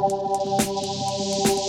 Thank you.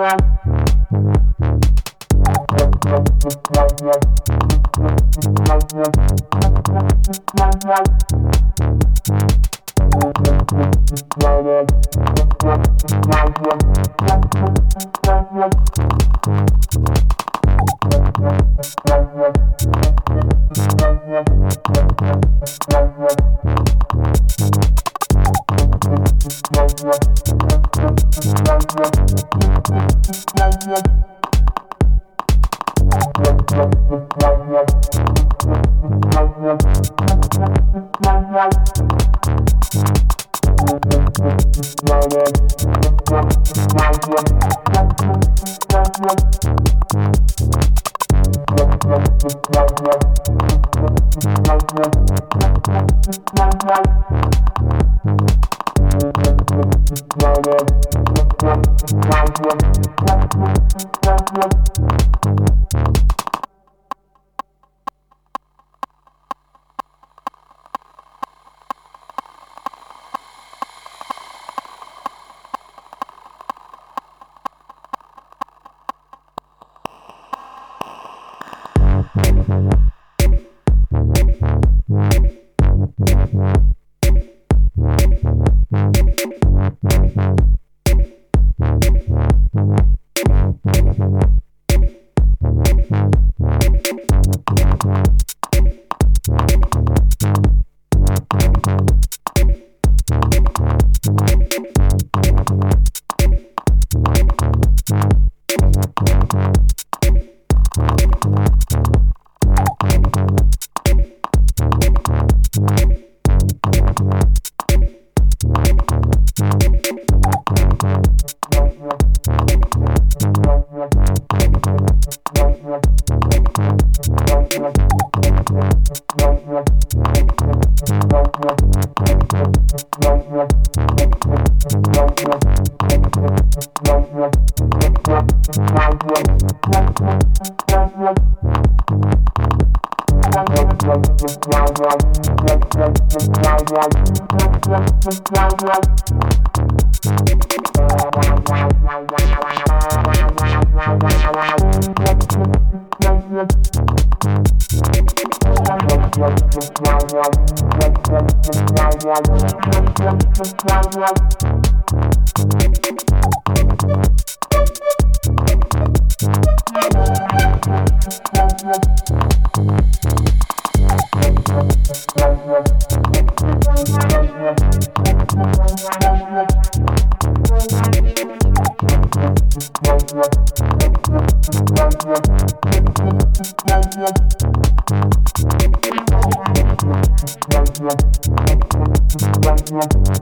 Wow. Thank